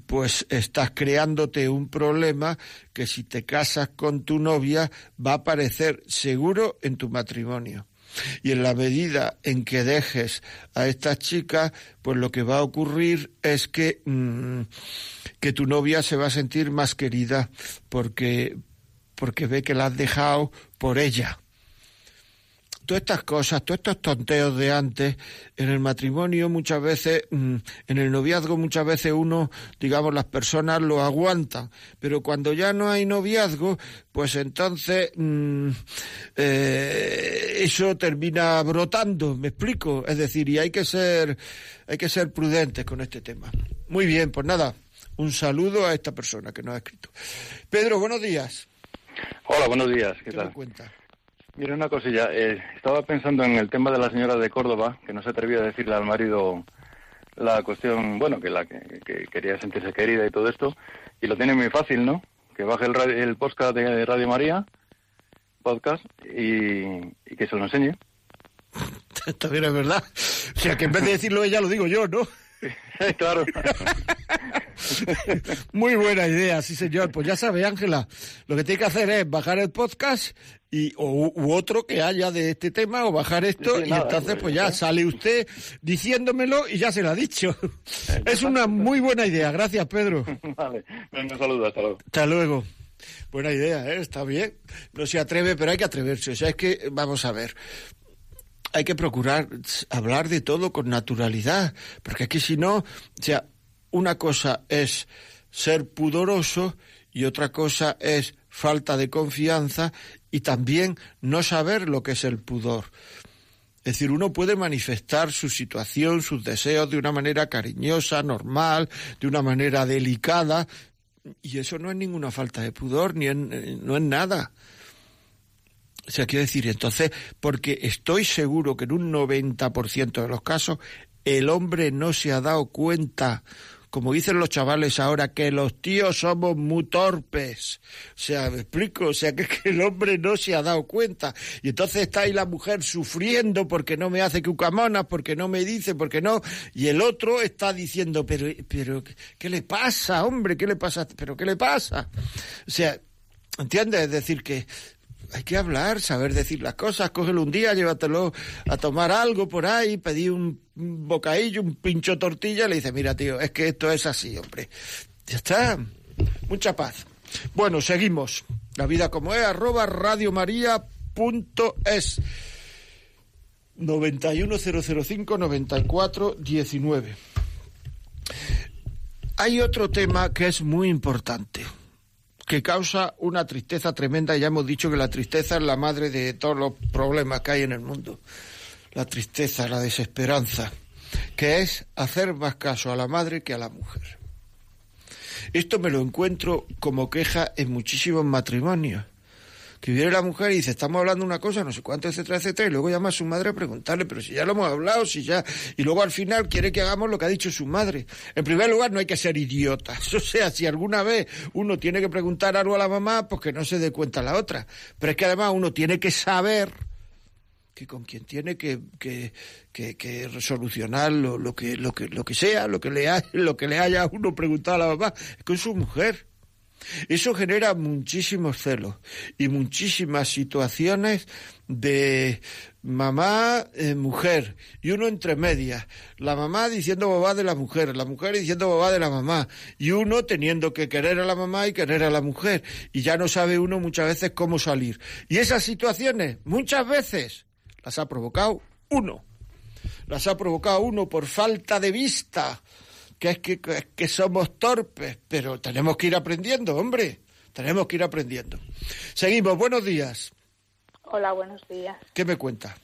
pues estás creándote un problema que si te casas con tu novia va a aparecer seguro en tu matrimonio. Y en la medida en que dejes a esta chica, pues lo que va a ocurrir es que, mm, que tu novia se va a sentir más querida porque, porque ve que la has dejado por ella todas estas cosas, todos estos tonteos de antes, en el matrimonio muchas veces, mm, en el noviazgo muchas veces uno, digamos, las personas lo aguantan, pero cuando ya no hay noviazgo, pues entonces mm, eh, eso termina brotando, me explico, es decir, y hay que ser, hay que ser prudentes con este tema. Muy bien, pues nada, un saludo a esta persona que nos ha escrito. Pedro, buenos días. Hola, buenos días, ¿qué, tal? Mira una cosilla, eh, estaba pensando en el tema de la señora de Córdoba, que no se atrevía a decirle al marido la cuestión, bueno, que la que, quería sentirse querida y todo esto, y lo tiene muy fácil, ¿no? Que baje el, el podcast de Radio María, podcast, y, que se lo enseñe. También es verdad. O sea, que en vez de decirlo ella, lo digo yo, ¿no? claro. Muy buena idea, sí señor. Pues ya sabe, Ángela, lo que tiene que hacer es bajar el podcast y o, u otro que haya de este tema o bajar esto y entonces pues ya sale usted diciéndomelo y ya se lo ha dicho. es una muy buena idea. Gracias, Pedro. Vale, un saludo, hasta luego. Hasta luego. Buena idea, ¿eh? está bien. No se atreve, pero hay que atreverse. O sea, es que, vamos a ver, hay que procurar hablar de todo con naturalidad, porque aquí si no, o sea, una cosa es ser pudoroso y otra cosa es falta de confianza y también no saber lo que es el pudor. Es decir, uno puede manifestar su situación, sus deseos de una manera cariñosa, normal, de una manera delicada, y eso no es ninguna falta de pudor, ni no es nada. O sea, quiero decir, entonces, porque estoy seguro que en un 90% de los casos el hombre no se ha dado cuenta como dicen los chavales ahora, que los tíos somos muy torpes. O sea, me explico, o sea, que, el hombre no se ha dado cuenta. Y entonces está ahí la mujer sufriendo porque no me hace cucamonas, porque no me dice, porque no. Y el otro está diciendo, pero, pero, ¿qué le pasa, hombre? ¿Qué le pasa? ¿Pero qué le pasa? O sea, ¿entiendes? Es decir, que hay que hablar, saber decir las cosas, cógelo un día, llévatelo a tomar algo por ahí, pedí un bocadillo, un pincho tortilla, le dice, mira tío, es que esto es así, hombre. Ya está. Mucha paz. Bueno, seguimos. La vida como es, arroba radiomaria.es. 91005-9419. Hay otro tema que es muy importante que causa una tristeza tremenda. Ya hemos dicho que la tristeza es la madre de todos los problemas que hay en el mundo. La tristeza, la desesperanza, que es hacer más caso a la madre que a la mujer. Esto me lo encuentro como queja en muchísimos matrimonios que viene la mujer y dice, estamos hablando una cosa, no sé cuánto, etcétera, etcétera, y luego llama a su madre a preguntarle, pero si ya lo hemos hablado, si ya... Y luego al final quiere que hagamos lo que ha dicho su madre. En primer lugar, no hay que ser idiotas. O sea, si alguna vez uno tiene que preguntar algo a la mamá, pues que no se dé cuenta la otra. Pero es que además uno tiene que saber que con quien tiene que, que, que, resolucionar lo, lo, que, lo, que, lo que sea, lo que, le lo que le haya uno preguntado a la mamá, es con su mujer. Eso genera muchísimos celos y muchísimas situaciones de, mamá, eh, mujer, y uno entre medias, la mamá diciendo babá de la mujer, la mujer diciendo babá de la mamá, y uno teniendo que querer a la mamá y querer a la mujer, y ya no sabe uno muchas veces cómo salir. Y esas situaciones, muchas veces, las ha provocado uno. Las ha provocado uno por falta de vista, que es que, que somos torpes, pero tenemos que ir aprendiendo, hombre, tenemos que ir aprendiendo. Seguimos, buenos días. Hola, buenos días. ¿Qué me cuenta?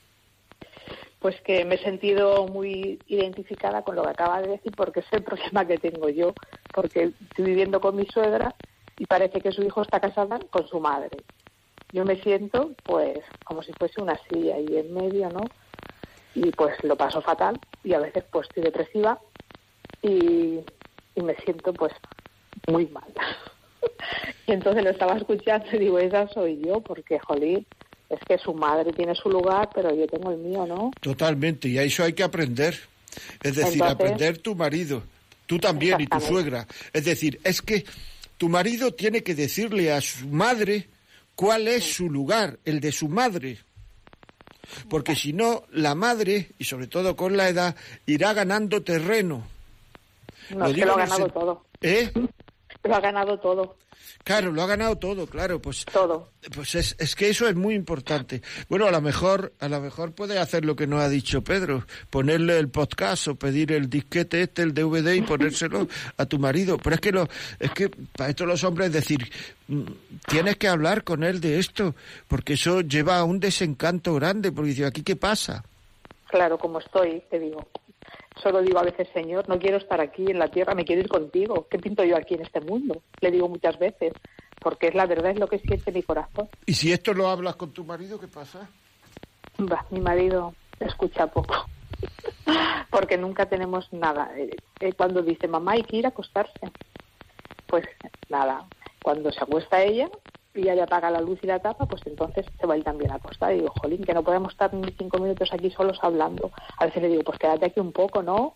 Pues que me he sentido muy identificada con lo que acaba de decir porque es el problema que tengo yo, porque estoy viviendo con mi suegra y parece que su hijo está casado con su madre. Yo me siento pues como si fuese una silla ahí en medio, ¿no? Y pues lo paso fatal y a veces pues estoy depresiva y, y me siento pues muy mal. y entonces lo estaba escuchando y digo, esa soy yo, porque jolín, es que su madre tiene su lugar, pero yo tengo el mío, ¿no? Totalmente, y a eso hay que aprender. Es decir, aprender tu marido, tú también y tu suegra. Es decir, es que tu marido tiene que decirle a su madre cuál es su lugar, el de su madre. Porque si no, la madre, y sobre todo con la edad, irá ganando terreno. No, lo, que lo ha ganado todo. ¿Eh? Lo ha ganado todo. Claro, lo ha ganado todo, claro, pues todo. Pues es, es, que eso es muy importante. Bueno, a lo mejor a lo mejor puede hacer lo que nos ha dicho Pedro, ponerle el podcast o pedir el disquete este, el DVD y ponérselo a tu marido. Pero es que lo es que para esto los hombres decir mm, tienes que hablar con él de esto, porque eso lleva a un desencanto grande, porque dice aquí qué pasa. Claro, como estoy, te digo. Solo digo a veces, Señor, no quiero estar aquí en la tierra, me quiero ir contigo. ¿Qué pinto yo aquí en este mundo? Le digo muchas veces, porque es la verdad, es lo que siente mi corazón. ¿Y si esto lo hablas con tu marido, qué pasa? Mi marido escucha poco, porque nunca tenemos nada. Eh, eh, cuando dice, mamá, hay que ir a acostarse, pues nada. Cuando se acuesta ella, y ya le apaga la luz y la tapa, pues entonces se va a ir también a acostar. Y digo, jolín, que no podemos estar ni cinco minutos aquí solos hablando. A veces le digo, pues quédate aquí un poco, ¿no?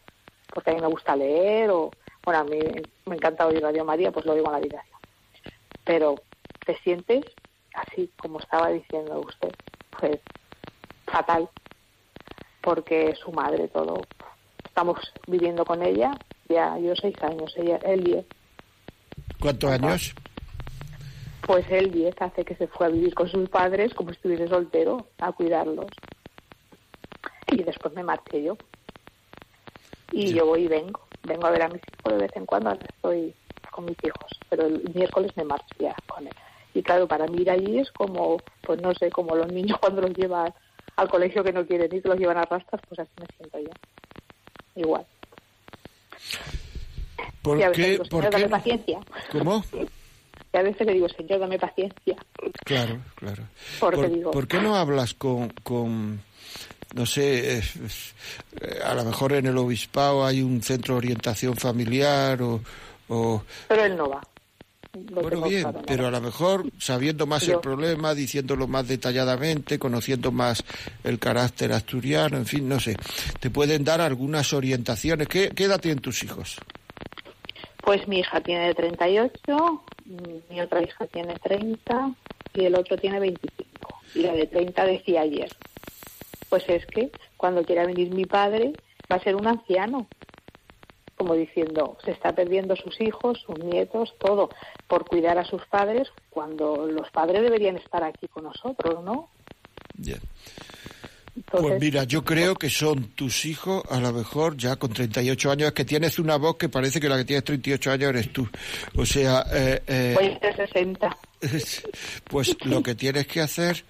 Porque a mí me gusta leer o... Bueno, a mí me encanta oír Radio María, pues lo digo en la habitación. Pero te sientes así como estaba diciendo usted, pues fatal, porque su madre todo. Estamos viviendo con ella, ya yo seis años, ella, él diez. ¿Cuántos años? Pues él 10 hace que se fue a vivir con sus padres como si estuviese soltero, a cuidarlos. Y después me marché yo. Y yo voy y vengo. Vengo a ver a mis hijos de vez en cuando, ahora estoy con mis hijos. Pero el miércoles me marcho ya con él. Y claro, para mí ir allí es como, pues no sé, como los niños cuando los llevan al colegio que no quieren ir, que los llevan a rastras, pues así me siento yo. Igual. ¿Por qué? ¿Por qué? paciencia. ¿Cómo? Y a veces le digo, Señor, dame paciencia. Claro, claro. ¿Por, ¿por qué no hablas con, con no sé, eh, a lo mejor en el obispado hay un centro de orientación familiar o... o... Pero él no va. bueno, bien, pero a lo mejor sabiendo más el problema, diciéndolo más detalladamente, conociendo más el carácter asturiano, en fin, no sé, te pueden dar algunas orientaciones. ¿Qué, qué edad tienen tus hijos? Pues mi hija tiene 38, mi otra hija tiene 30 y el otro tiene 25. Y la de 30 decía ayer, pues es que cuando quiera venir mi padre va a ser un anciano. Como diciendo, se está perdiendo sus hijos, sus nietos, todo, por cuidar a sus padres, cuando los padres deberían estar aquí con nosotros, ¿no? Pues mira, yo creo que son tus hijos, a lo mejor ya con 38 años, es que tienes una voz que parece que la que tienes 38 años eres tú. O sea... Eh, eh, de 60. Pues lo que tienes que hacer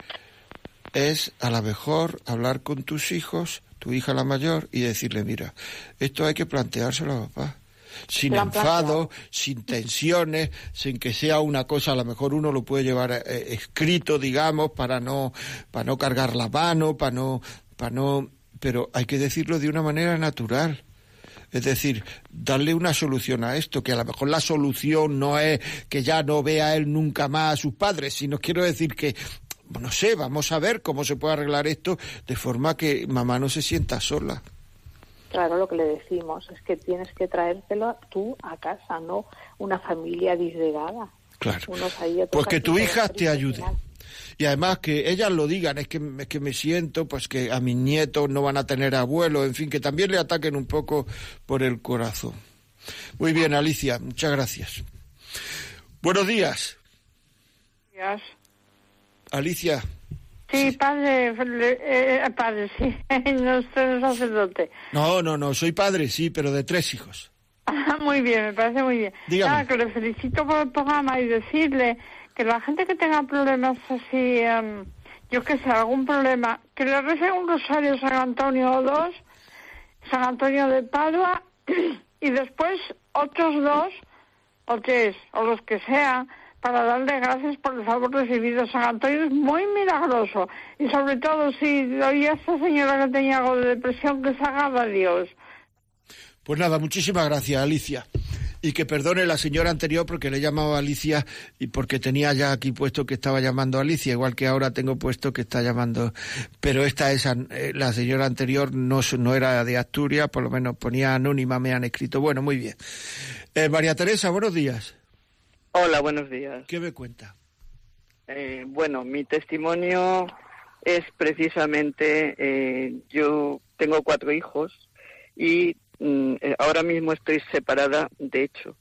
es, a lo mejor, hablar con tus hijos, tu hija la mayor, y decirle, mira, esto hay que planteárselo a papá sin enfado, sin tensiones, sin que sea una cosa, a lo mejor uno lo puede llevar eh, escrito, digamos, para no, para no cargar la mano, para no, para no, pero hay que decirlo de una manera natural. Es decir, darle una solución a esto, que a lo mejor la solución no es que ya no vea él nunca más a sus padres, sino quiero decir que no sé, vamos a ver cómo se puede arreglar esto de forma que mamá no se sienta sola. Claro, lo que le decimos es que tienes que traértelo tú a casa, no una familia disgregada. Claro. pues que tu hija te ayude. Y además que ellas lo digan, es que, es que me siento, pues que a mis nietos no van a tener abuelo, en fin, que también le ataquen un poco por el corazón. Muy bien, Alicia, muchas gracias. Buenos días. Días. Alicia. Sí, padre, eh, eh, padre, sí, no soy sacerdote. No, no, no, soy padre, sí, pero de tres hijos. Ah, muy bien, me parece muy bien. Dígame. que le felicito por el programa y decirle que la gente que tenga problemas así, em, yo qué sé, algún problema, que le rece un rosario San Antonio o dos, San Antonio de Padua, y después otros dos o tres, o los que sean, para darle gracias por el favor recibido. San Antonio es muy milagroso. Y sobre todo, si oía a esta señora que tenía algo de depresión, que se haga Dios. Pues nada, muchísimas gracias, Alicia. Y que perdone la señora anterior porque le he llamado Alicia y porque tenía ya aquí puesto que estaba llamando Alicia, igual que ahora tengo puesto que está llamando. Pero esta es eh, la señora anterior no, no era de Asturias, por lo menos ponía anónima, me han escrito. Bueno, muy bien. Eh, María Teresa, buenos días. Hola, buenos días. ¿Qué me cuenta? Eh, bueno, mi testimonio es precisamente, eh, yo tengo cuatro hijos y mm, eh, ahora mismo estoy separada, de hecho.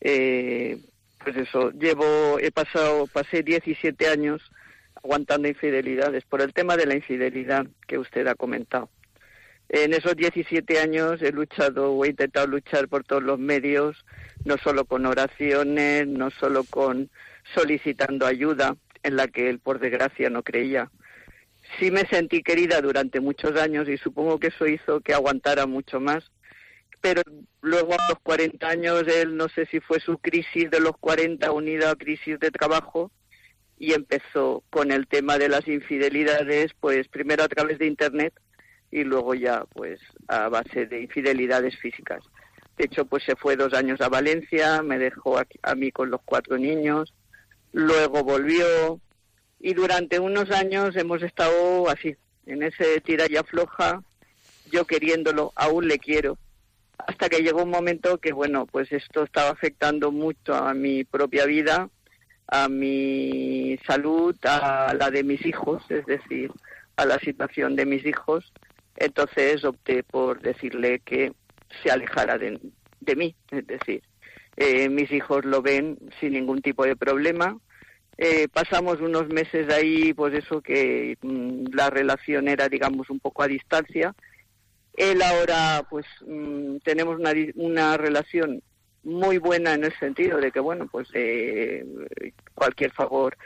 pues eso, llevo, he pasado, pasé 17 años aguantando infidelidades por el tema de la infidelidad que usted ha comentado. En esos 17 años he luchado o he intentado luchar por todos los medios, no solo con oraciones, no solo con solicitando ayuda, en la que él por desgracia no creía. Sí me sentí querida durante muchos años y supongo que eso hizo que aguantara mucho más. Pero luego a los 40 años él no sé si fue su crisis de los 40 unida a crisis de trabajo y empezó con el tema de las infidelidades, pues primero a través de internet y luego ya pues a base de infidelidades físicas. De hecho, pues se fue dos años a Valencia, me dejó a, mí con los cuatro niños, luego volvió y durante unos años hemos estado así, en ese tira y afloja, yo queriéndolo, aún le quiero, hasta que llegó un momento que, bueno, pues esto estaba afectando mucho a mi propia vida, a mi salud, a la de mis hijos, es decir, a la situación de mis hijos, entonces opté por decirle que se alejara de, mí, es decir, eh, mis hijos lo ven sin ningún tipo de problema. Eh, pasamos unos meses ahí, pues eso, que mm, la relación era, digamos, un poco a distancia. Él ahora, pues, mm, tenemos una, una relación muy buena en el sentido de que, bueno, pues eh, cualquier favor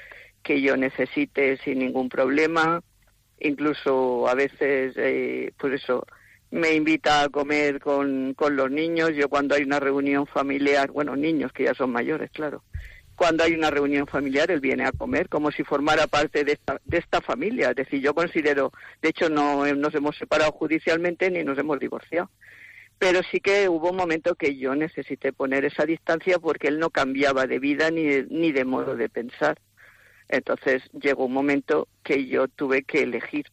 que yo necesite sin ningún problema, incluso a veces, eh, pues eso, me invita a comer con, con los niños. Yo cuando hay una reunión familiar, bueno, niños que ya son mayores, claro, cuando hay una reunión familiar, él viene a comer como si formara parte de esta, de esta familia. Es decir, yo considero, de hecho, no nos hemos separado judicialmente ni nos hemos divorciado. Pero sí que hubo un momento que yo necesité poner esa distancia porque él no cambiaba de vida ni ni de modo de pensar. Entonces llegó un momento que yo tuve que elegir.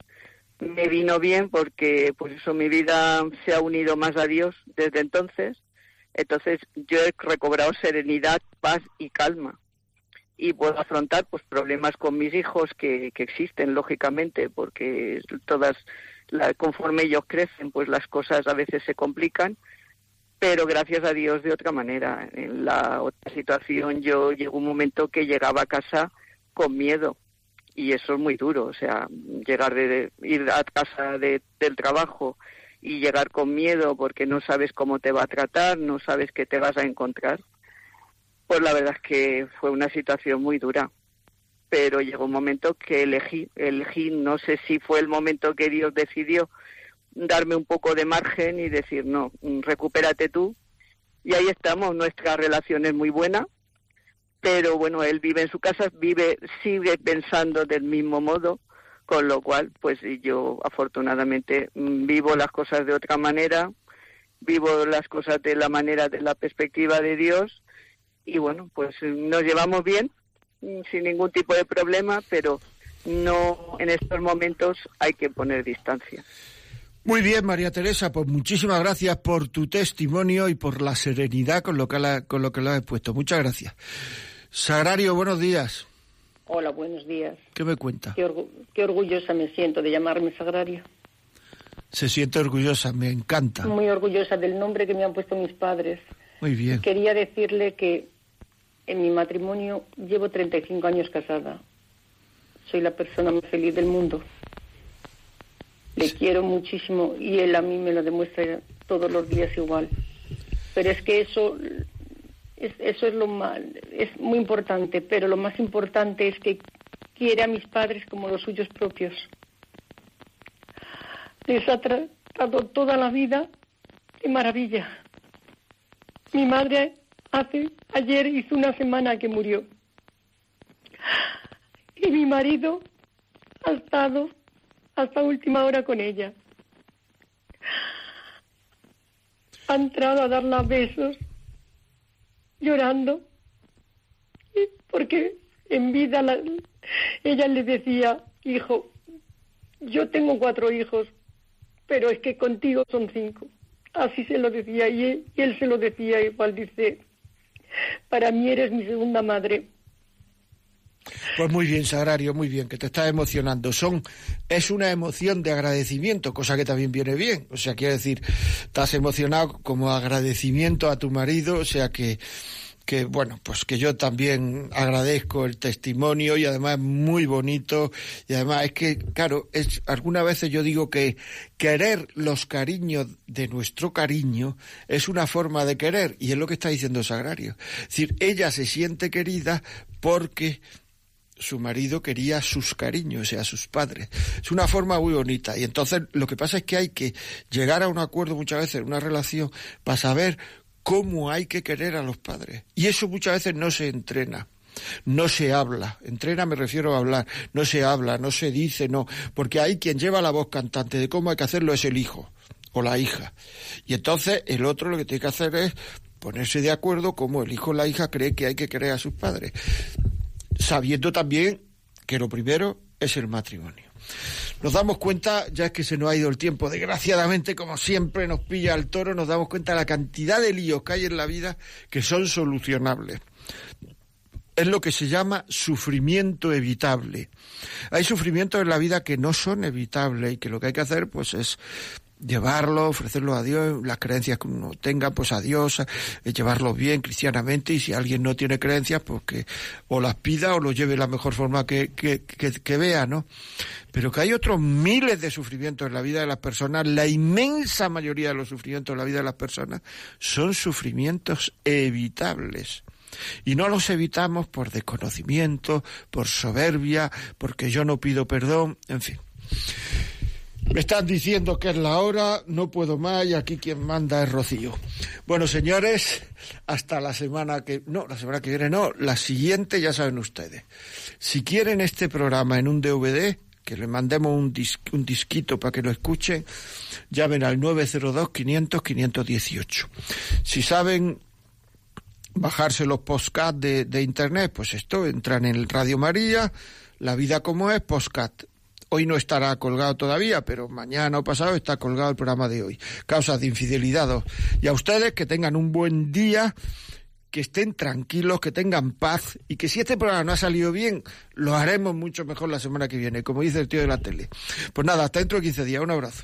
Me vino bien porque, pues eso, mi vida se ha unido más a Dios desde entonces. Entonces yo he recobrado serenidad, paz y calma. Y puedo afrontar pues problemas con mis hijos que, que existen, lógicamente, porque todas, la, conforme ellos crecen, pues las cosas a veces se complican pero gracias a Dios de otra manera. En la otra situación yo llegó un momento que llegaba a casa con miedo y eso es muy duro, o sea, llegar de, ir a casa de, del trabajo y llegar con miedo porque no sabes cómo te va a tratar, no sabes qué te vas a encontrar, pues la verdad es que fue una situación muy dura. Pero llegó un momento que elegí, elegí, no sé si fue el momento que Dios decidió darme un poco de margen y decir, no, recupérate tú. Y ahí estamos, nuestra relación es muy buena, pero bueno, él vive en su casa, vive, sigue pensando del mismo modo, con lo cual, pues yo afortunadamente mm, vivo las cosas de otra manera, vivo las cosas de la manera, de la perspectiva de Dios, y bueno, pues nos llevamos bien, mm, sin ningún tipo de problema, pero no en estos momentos hay que poner distancia. Muy bien, María Teresa, pues muchísimas gracias por tu testimonio y por la serenidad con lo que, con lo, que lo has puesto. Muchas gracias. Sagrario, buenos días. Hola, buenos días. ¿Qué me cuenta? Qué, orgullosa me siento de llamarme Sagrario. Se siente orgullosa, me encanta. Muy orgullosa del nombre que me han puesto mis padres. Muy bien. Quería decirle que en mi matrimonio llevo 35 años casada. Soy la persona más feliz del mundo. Le quiero muchísimo y él a mí me lo demuestra todos los días igual. Pero es que eso eso es lo más, es muy importante, pero lo más importante es que quiere a mis padres como los suyos propios. Les ha tratado toda la vida de maravilla. Mi madre hace ayer hizo una semana que murió. Y mi marido ha estado hasta última hora con ella. Ha entrado a darle besos llorando, porque en vida ella le decía, hijo, yo tengo cuatro hijos, pero es que contigo son cinco. Así se lo decía y él, y él se lo decía igual, dice, para mí eres mi segunda madre. Pues muy bien, Sagrario, muy bien, que te estás emocionando. Son, es una emoción de agradecimiento, cosa que también viene bien. O sea, quiero decir, estás emocionado como agradecimiento a tu marido, o sea que que bueno, pues que yo también agradezco el testimonio y además es muy bonito y además es que, claro, es, algunas veces yo digo que querer los cariños de nuestro cariño es una forma de querer y es lo que está diciendo Sagrario. Es decir, ella se siente querida porque su marido quería sus cariños, o sea, sus padres. Es una forma muy bonita. Y entonces lo que pasa es que hay que llegar a un acuerdo muchas veces, una relación, para saber cómo hay que querer a los padres. Y eso muchas veces no se entrena. No se habla, entrena me refiero a hablar, no se habla, no se dice, no, porque hay quien lleva la voz cantante de cómo hay que hacerlo es el hijo o la hija. Y entonces el otro lo que tiene que hacer es ponerse de acuerdo cómo el hijo o la hija cree que hay que querer a sus padres sabiendo también que lo primero es el matrimonio. Nos damos cuenta, ya es que se nos ha ido el tiempo, desgraciadamente, como siempre nos pilla el toro, nos damos cuenta de la cantidad de líos que hay en la vida que son solucionables. Es lo que se llama sufrimiento evitable. Hay sufrimientos en la vida que no son evitables y que lo que hay que hacer pues es llevarlo, ofrecerlo a Dios, las creencias que uno tenga, pues a Dios, eh, llevarlo bien cristianamente y si alguien no tiene creencias, pues que o las pida o lo lleve de la mejor forma que, que, que, vea, ¿no? Pero que hay otros miles de sufrimientos en la vida de las personas, la inmensa mayoría de los sufrimientos en la vida de las personas son sufrimientos evitables. Y no los evitamos por desconocimiento, por soberbia, porque yo no pido perdón, en fin. Me están diciendo que es la hora, no puedo más y aquí quien manda es Rocío. Bueno, señores, hasta la semana que... No, la semana que viene no, la siguiente ya saben ustedes. Si quieren este programa en un DVD, que le mandemos un, un disquito para que lo escuchen, llamen al 902-500-518. Si saben bajarse los podcasts de, internet, pues esto, entran en Radio María, La Vida como es, podcast Hoy no estará colgado todavía, pero mañana o pasado está colgado el programa de hoy. Causas de infidelidad. Y a ustedes que tengan un buen día, que estén tranquilos, que tengan paz y que si este programa no ha salido bien, lo haremos mucho mejor la semana que viene, como dice el tío de la tele. Pues nada, hasta dentro de 15 días. Un abrazo.